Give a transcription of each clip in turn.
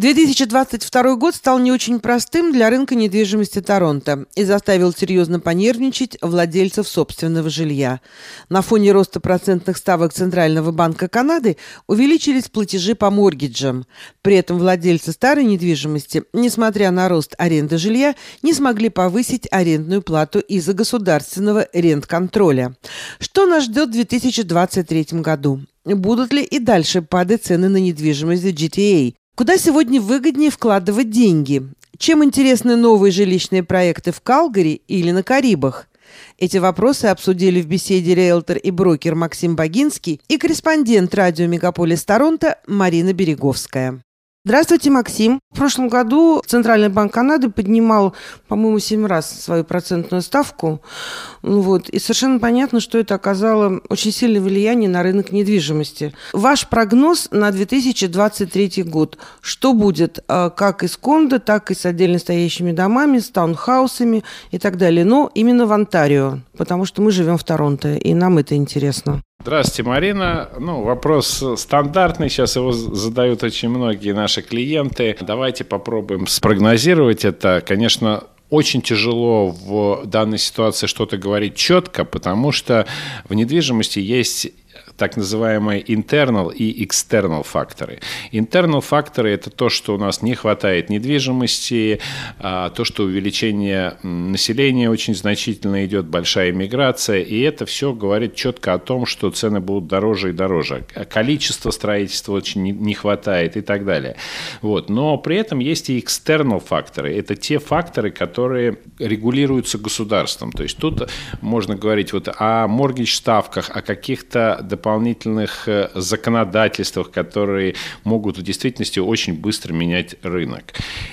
2022 год стал не очень простым для рынка недвижимости Торонто и заставил серьезно понервничать владельцев собственного жилья. На фоне роста процентных ставок Центрального банка Канады увеличились платежи по моргиджам. При этом владельцы старой недвижимости, несмотря на рост аренды жилья, не смогли повысить арендную плату из-за государственного рент-контроля. Что нас ждет в 2023 году? Будут ли и дальше падать цены на недвижимость в GTA? Куда сегодня выгоднее вкладывать деньги? Чем интересны новые жилищные проекты в Калгари или на Карибах? Эти вопросы обсудили в беседе риэлтор и брокер Максим Богинский и корреспондент радио «Мегаполис Торонто» Марина Береговская. Здравствуйте, Максим. В прошлом году Центральный банк Канады поднимал, по-моему, семь раз свою процентную ставку. Ну вот, и совершенно понятно, что это оказало очень сильное влияние на рынок недвижимости. Ваш прогноз на 2023 год. Что будет а, как и с кондо, так и с отдельно стоящими домами, с таунхаусами и так далее. Но именно в Онтарио, потому что мы живем в Торонто, и нам это интересно. Здравствуйте, Марина. Ну, вопрос стандартный, сейчас его задают очень многие наши клиенты. Давайте попробуем спрогнозировать это. Конечно, очень тяжело в данной ситуации что-то говорить четко, потому что в недвижимости есть так называемые internal и external факторы. Internal факторы – это то, что у нас не хватает недвижимости, а, то, что увеличение населения очень значительно идет, большая миграция, и это все говорит четко о том, что цены будут дороже и дороже. Количество строительства очень не хватает и так далее. Вот. Но при этом есть и external факторы. Это те факторы, которые регулируются государством. То есть тут можно говорить вот о моргидж-ставках, о каких-то дополнительных дополнительных э, законодательствах, которые могут в действительности очень быстро менять рынок.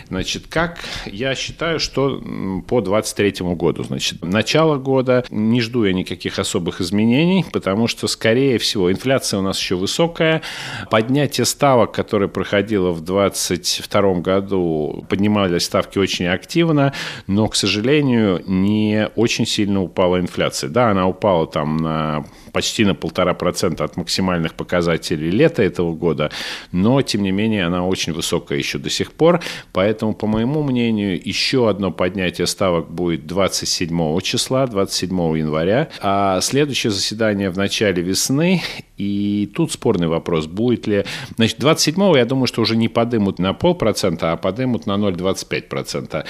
Значит, как я считаю, что по 2023 году, значит, начало года не жду я никаких особых изменений, потому что, скорее всего, инфляция у нас еще высокая, поднятие ставок, которое проходило в 2022 году, поднимались ставки очень активно, но, к сожалению, не очень сильно упала инфляция. Да, она упала там на почти на полтора процента от максимальных показателей лета этого года, но, тем не менее, она очень высокая еще до сих пор, поэтому, по моему мнению, еще одно поднятие ставок будет 27 числа, 27 января, а следующее заседание в начале весны, и тут спорный вопрос, будет ли... Значит, 27 я думаю, что уже не подымут на полпроцента, а подымут на 0,25%.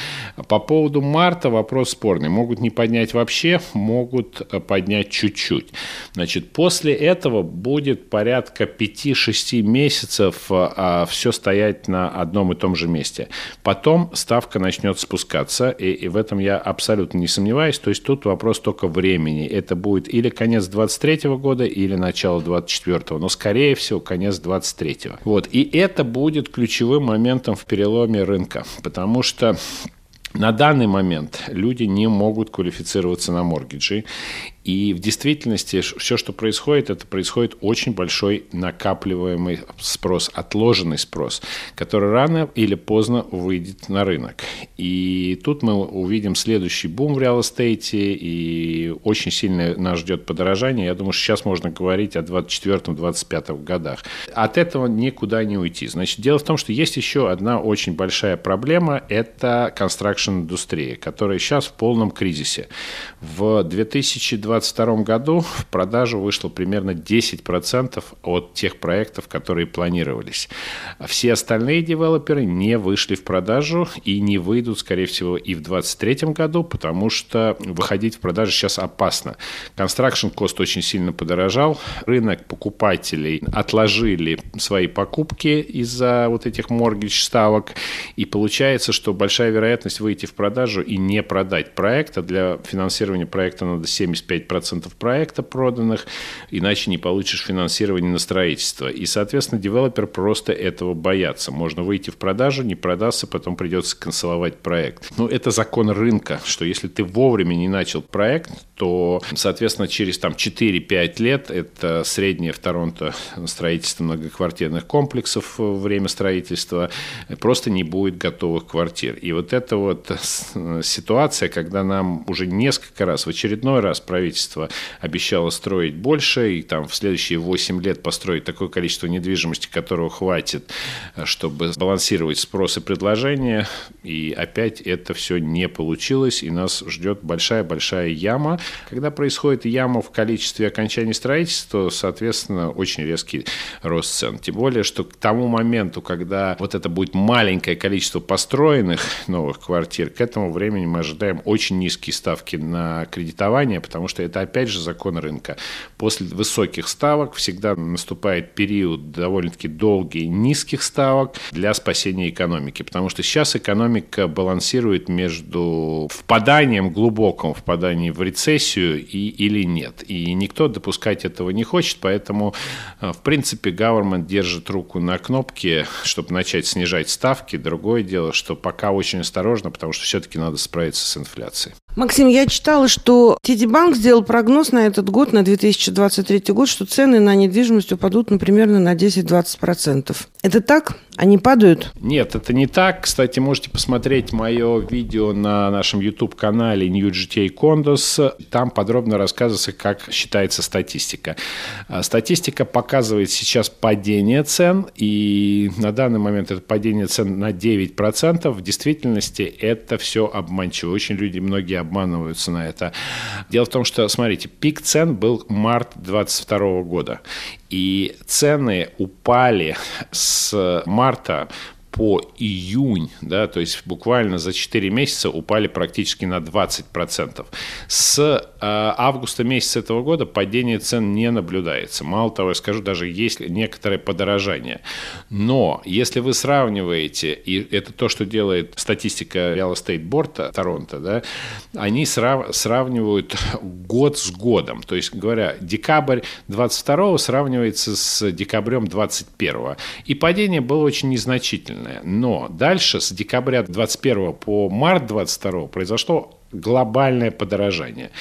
По поводу марта вопрос спорный. Могут не поднять вообще, могут поднять чуть-чуть. Значит, после этого будет порядка 5-6 месяцев а, все стоять на одном и том же месте. Потом ставка начнет спускаться, и, и в этом я абсолютно не сомневаюсь. То есть тут вопрос только времени. Это будет или конец 23 года, или начало 24 но скорее всего конец 23 Вот. И это будет ключевым моментом в переломе рынка, потому что на данный момент люди не могут квалифицироваться на моргиджи, и в действительности все, что происходит, это происходит очень большой накапливаемый спрос, отложенный спрос, который рано или поздно выйдет на рынок. И тут мы увидим следующий бум в реал-эстейте, и очень сильно нас ждет подорожание. Я думаю, что сейчас можно говорить о 2024-2025 годах. От этого никуда не уйти. Значит, дело в том, что есть еще одна очень большая проблема – это construction индустрия, которая сейчас в полном кризисе. В 2020 2022 году в продажу вышло примерно 10% от тех проектов, которые планировались. Все остальные девелоперы не вышли в продажу и не выйдут, скорее всего, и в 2023 году, потому что выходить в продажу сейчас опасно. Construction cost очень сильно подорожал, рынок покупателей отложили свои покупки из-за вот этих моргидж ставок, и получается, что большая вероятность выйти в продажу и не продать проект, а для финансирования проекта надо 75 10% проекта проданных, иначе не получишь финансирование на строительство. И, соответственно, девелопер просто этого боятся. Можно выйти в продажу, не продастся, потом придется канцеловать проект. Но это закон рынка, что если ты вовремя не начал проект, то, соответственно, через там 4-5 лет, это среднее в Торонто строительство многоквартирных комплексов время строительства, просто не будет готовых квартир. И вот эта вот ситуация, когда нам уже несколько раз, в очередной раз правительство правительство обещало строить больше, и там в следующие 8 лет построить такое количество недвижимости, которого хватит, чтобы балансировать спрос и предложение. И опять это все не получилось, и нас ждет большая-большая яма. Когда происходит яма в количестве окончания строительства, соответственно, очень резкий рост цен. Тем более, что к тому моменту, когда вот это будет маленькое количество построенных новых квартир, к этому времени мы ожидаем очень низкие ставки на кредитование, потому что это опять же закон рынка. После высоких ставок всегда наступает период довольно-таки долгий низких ставок для спасения экономики, потому что сейчас экономика балансирует между впаданием, глубоким впаданием в рецессию и, или нет. И никто допускать этого не хочет, поэтому, э, в принципе, government держит руку на кнопке, чтобы начать снижать ставки. Другое дело, что пока очень осторожно, потому что все-таки надо справиться с инфляцией. Максим, я читала, что Банк сделал прогноз на этот год, на 2023 год, что цены на недвижимость упадут, ну, примерно на 10-20%. Это так? Они падают? Нет, это не так. Кстати, можете посмотреть мое видео на нашем YouTube-канале New GTA Condos. Там подробно рассказывается, как считается статистика. А, статистика показывает сейчас падение цен, и на данный момент это падение цен на 9%. В действительности это все обманчиво. Очень люди, многие обманываются на это. Дело в том, что, смотрите, пик цен был март 2022 года. И цены упали с марта по июнь, да, то есть буквально за 4 месяца упали практически на 20%. С э, августа месяца этого года падение цен не наблюдается. Мало того, я скажу, даже есть некоторое подорожание. Но если вы сравниваете, и это то, что делает статистика Real Estate Board Торонто, да, они срав, сравнивают год с годом. То есть, говоря, декабрь 22 сравнивается с декабрем 21. И падение было очень незначительное сильная. Но дальше с декабря 21 по март 22 произошло глобальное подорожание.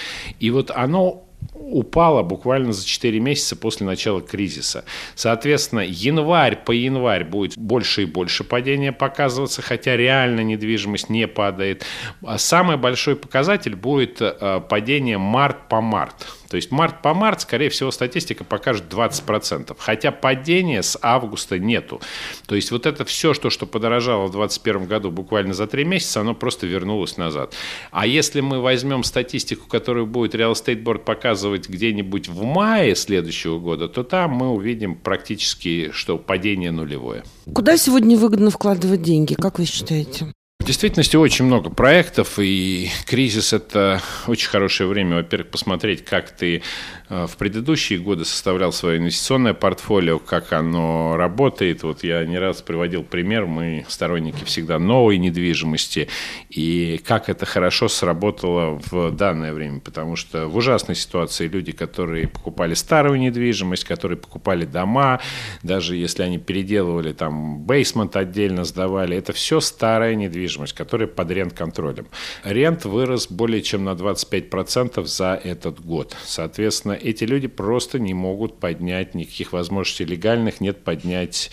И вот оно упала буквально за 4 месяца после начала кризиса. Соответственно, январь по январь будет больше и больше падения показываться, хотя реально недвижимость не падает. А самый большой показатель будет э, падение март по март. То есть март по март, скорее всего, статистика покажет 20%. Хотя падения с августа нету. То есть вот это все, что, что подорожало в 2021 году буквально за 3 месяца, оно просто вернулось назад. А если мы возьмем статистику, которую будет Real Estate Board показывать где-нибудь в мае следующего года, то там мы увидим практически, что падение нулевое. Куда сегодня выгодно вкладывать деньги, как вы считаете? Действительности очень много проектов, и кризис – это очень хорошее время, во-первых, посмотреть, как ты э, в предыдущие годы составлял свое инвестиционное портфолио, как оно работает. Вот я не раз приводил пример, мы сторонники всегда новой недвижимости, и как это хорошо сработало в данное время, потому что в ужасной ситуации люди, которые покупали старую недвижимость, которые покупали дома, даже если они переделывали там бейсмент отдельно сдавали, это все старая недвижимость недвижимость, которая под рент-контролем. Рент вырос более чем на 25% за этот год. Соответственно, эти люди просто не могут поднять, никаких возможностей легальных нет поднять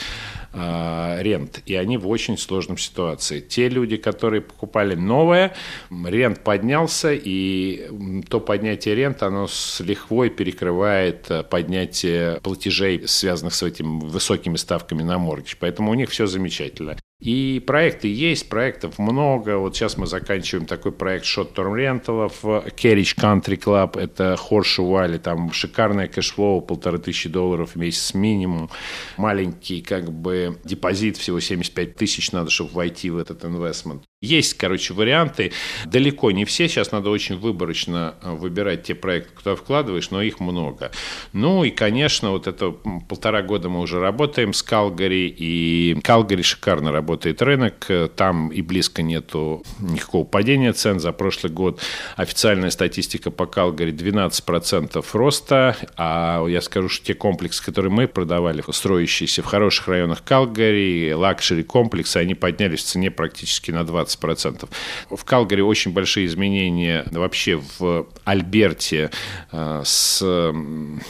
э, рент. И они в очень сложном ситуации. Те люди, которые покупали новое, рент поднялся, и то поднятие рент, оно с лихвой перекрывает э, поднятие платежей, связанных с этими высокими ставками на моргидж. Поэтому у них все замечательно. И проекты есть, проектов много. Вот сейчас мы заканчиваем такой проект Short Term Rental в Carriage Country Club. Это Horseshoe Valley, там шикарное cash flow, полторы тысячи долларов в месяц минимум. Маленький как бы депозит, всего 75 тысяч надо, чтобы войти в этот investment. Есть, короче, варианты. Далеко не все. Сейчас надо очень выборочно э, выбирать те проекты, куда вкладываешь, но их много. Ну и, конечно, вот это полтора года мы уже работаем с Калгари, и Калгари шикарно работает рынок. Там и близко нету никакого падения цен. За прошлый год официальная статистика по Калгари 12% роста, а я скажу, что те комплексы, которые мы продавали, строящиеся в хороших районах Калгари, luxury комплексы, они поднялись в цене практически на 20 15%. В Калгари очень большие изменения вообще в Альберте э, с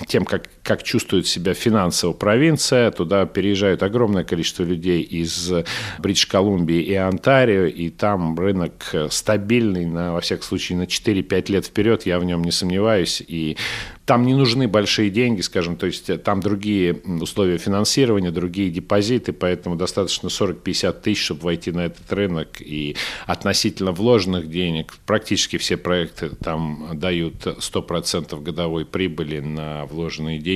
тем, как как чувствует себя финансово провинция. Туда переезжают огромное количество людей из Бридж-Колумбии и Онтарио, и там рынок стабильный, на, во всяком случае, на 4-5 лет вперед, я в нем не сомневаюсь, и там не нужны большие деньги, скажем, то есть там другие условия финансирования, другие депозиты, поэтому достаточно 40-50 тысяч, чтобы войти на этот рынок. И относительно вложенных денег практически все проекты там дают 100% годовой прибыли на вложенные деньги.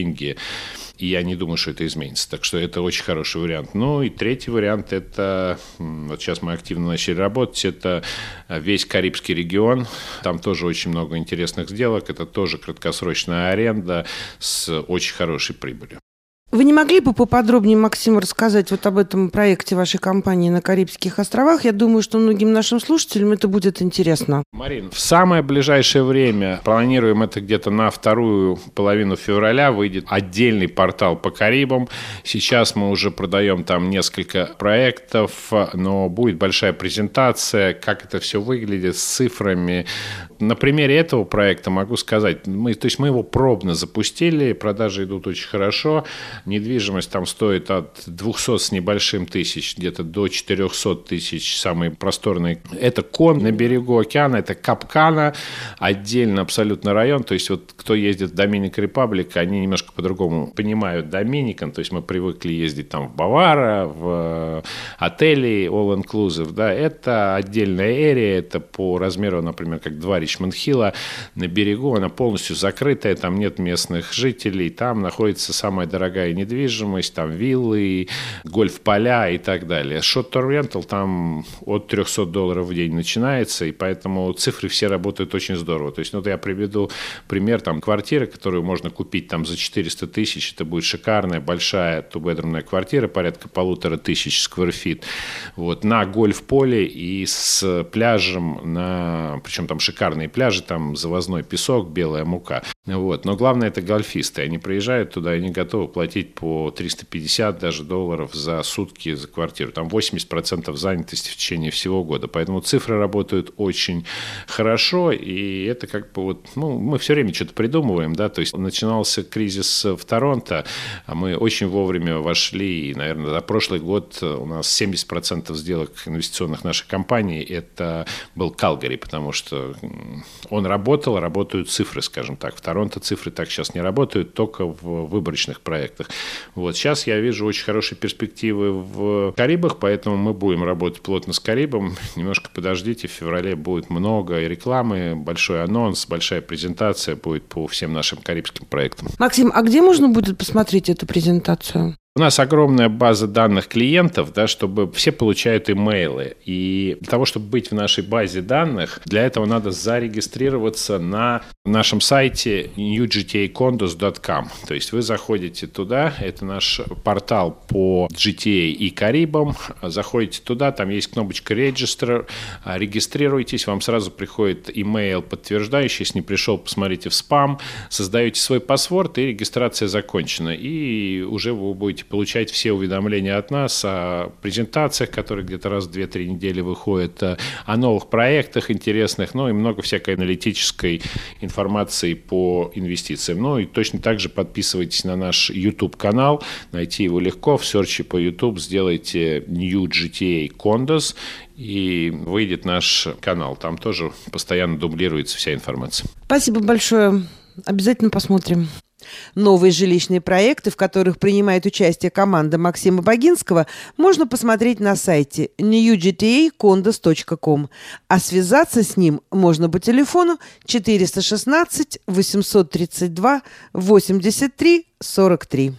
И я не думаю, что это изменится. Так что это очень хороший вариант. Ну и третий вариант – это, вот сейчас мы активно начали работать, это весь Карибский регион. Там тоже очень много интересных сделок. Это тоже краткосрочная аренда с очень хорошей прибылью. Вы не могли бы поподробнее, Максим, рассказать вот об этом проекте вашей компании на Карибских островах? Я думаю, что многим нашим слушателям это будет интересно. Марин, в самое ближайшее время, планируем это где-то на вторую половину февраля, выйдет отдельный портал по Карибам. Сейчас мы уже продаем там несколько проектов, но будет большая презентация, как это все выглядит с цифрами. На примере этого проекта могу сказать, мы, то есть мы его пробно запустили, продажи идут очень хорошо. Недвижимость там стоит от 200 с небольшим тысяч, где-то до 400 тысяч, самый просторный. Это Кон на берегу океана, это Капкана, отдельно абсолютно район. То есть вот кто ездит в Доминик Репаблик, они немножко по-другому понимают Доминикан. То есть мы привыкли ездить там в Бавара, в отели All Inclusive. Да, это отдельная эрия, это по размеру, например, как два Ричмонд Хилла на берегу. Она полностью закрытая, там нет местных жителей, там находится самая дорогая дорогая недвижимость, там виллы, гольф-поля и так далее. Short-term там от 300 долларов в день начинается, и поэтому цифры все работают очень здорово. То есть, ну, я приведу пример, там, квартиры, которую можно купить там за 400 тысяч, это будет шикарная, большая тубедромная квартира, порядка полутора тысяч скверфит, вот, на гольф-поле и с пляжем, на, причем там шикарные пляжи, там завозной песок, белая мука. Вот. Но главное это гольфисты. Они приезжают туда, они готовы платить по 350 даже долларов за сутки за квартиру. Там 80% занятости в течение всего года. Поэтому цифры работают очень хорошо. И это как бы вот, ну, мы все время что-то придумываем, да, то есть начинался кризис в Торонто, а мы очень вовремя вошли, и, наверное, за прошлый год у нас 70% сделок инвестиционных нашей компании это был Калгари, потому что он работал, работают цифры, скажем так. В Торонто цифры так сейчас не работают, только в выборочных проектах. Вот сейчас я вижу очень хорошие перспективы в Карибах, поэтому мы будем работать плотно с Карибом. Немножко подождите, в феврале будет много рекламы, большой анонс, большая презентация будет по всем нашим карибским проектам. Максим, а где можно будет посмотреть эту презентацию? У нас огромная база данных клиентов, да, чтобы все получают имейлы. И для того, чтобы быть в нашей базе данных, для этого надо зарегистрироваться на нашем сайте newgtacondos.com. То есть вы заходите туда, это наш портал по GTA и Карибам. Заходите туда, там есть кнопочка Register, регистрируйтесь, вам сразу приходит имейл подтверждающий, если не пришел, посмотрите в спам, создаете свой паспорт и регистрация закончена. И уже вы будете получать все уведомления от нас о презентациях, которые где-то раз в 2-3 недели выходят, э, о новых проектах интересных, ну и много всякой аналитической информации по инвестициям. Ну и точно так же подписывайтесь на наш YouTube-канал, найти его легко, в серче по YouTube сделайте New GTA Condos, и выйдет наш канал. Там тоже постоянно дублируется вся информация. Спасибо большое. Обязательно посмотрим. Новые жилищные проекты, в которых принимает участие команда Максима Богинского, можно посмотреть на сайте newgtacondos.com, а связаться с ним можно по телефону 416 832 83 43.